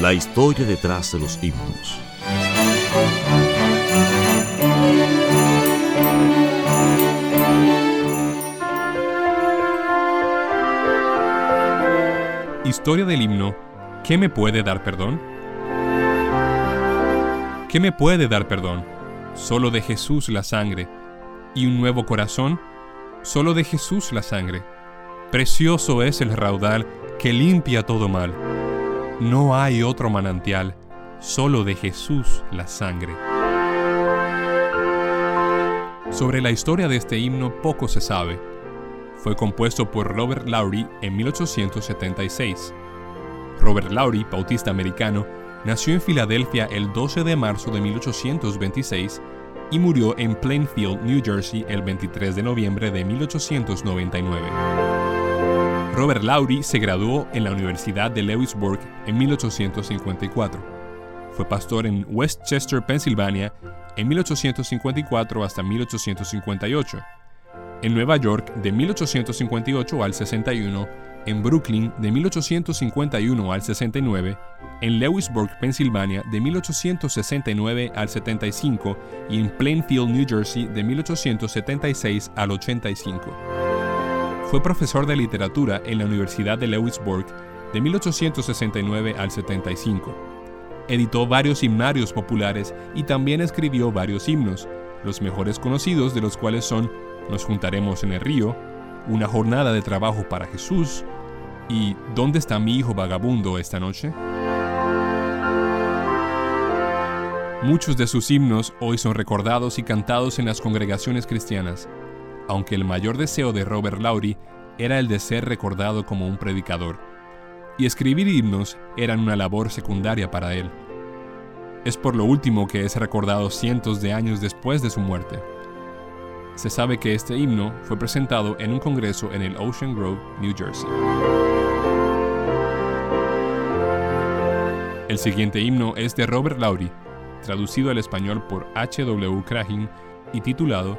La historia detrás de los himnos. Historia del himno ¿Qué me puede dar perdón? ¿Qué me puede dar perdón? Solo de Jesús la sangre. ¿Y un nuevo corazón? Solo de Jesús la sangre. Precioso es el raudal que limpia todo mal. No hay otro manantial, solo de Jesús la sangre. Sobre la historia de este himno poco se sabe. Fue compuesto por Robert Lowry en 1876. Robert Lowry, bautista americano, nació en Filadelfia el 12 de marzo de 1826 y murió en Plainfield, New Jersey el 23 de noviembre de 1899. Robert Lowry se graduó en la Universidad de Lewisburg en 1854. Fue pastor en Westchester, Pensilvania, en 1854 hasta 1858. En Nueva York de 1858 al 61, en Brooklyn de 1851 al 69, en Lewisburg, Pensilvania de 1869 al 75 y en Plainfield, New Jersey de 1876 al 85. Fue profesor de literatura en la Universidad de Lewisburg de 1869 al 75. Editó varios himnarios populares y también escribió varios himnos, los mejores conocidos de los cuales son Nos juntaremos en el río, Una jornada de trabajo para Jesús y ¿Dónde está mi hijo vagabundo esta noche? Muchos de sus himnos hoy son recordados y cantados en las congregaciones cristianas, aunque el mayor deseo de Robert Lowry era el de ser recordado como un predicador, y escribir himnos eran una labor secundaria para él. Es por lo último que es recordado cientos de años después de su muerte. Se sabe que este himno fue presentado en un congreso en el Ocean Grove, New Jersey. El siguiente himno es de Robert Lowry, traducido al español por H. W. Y titulado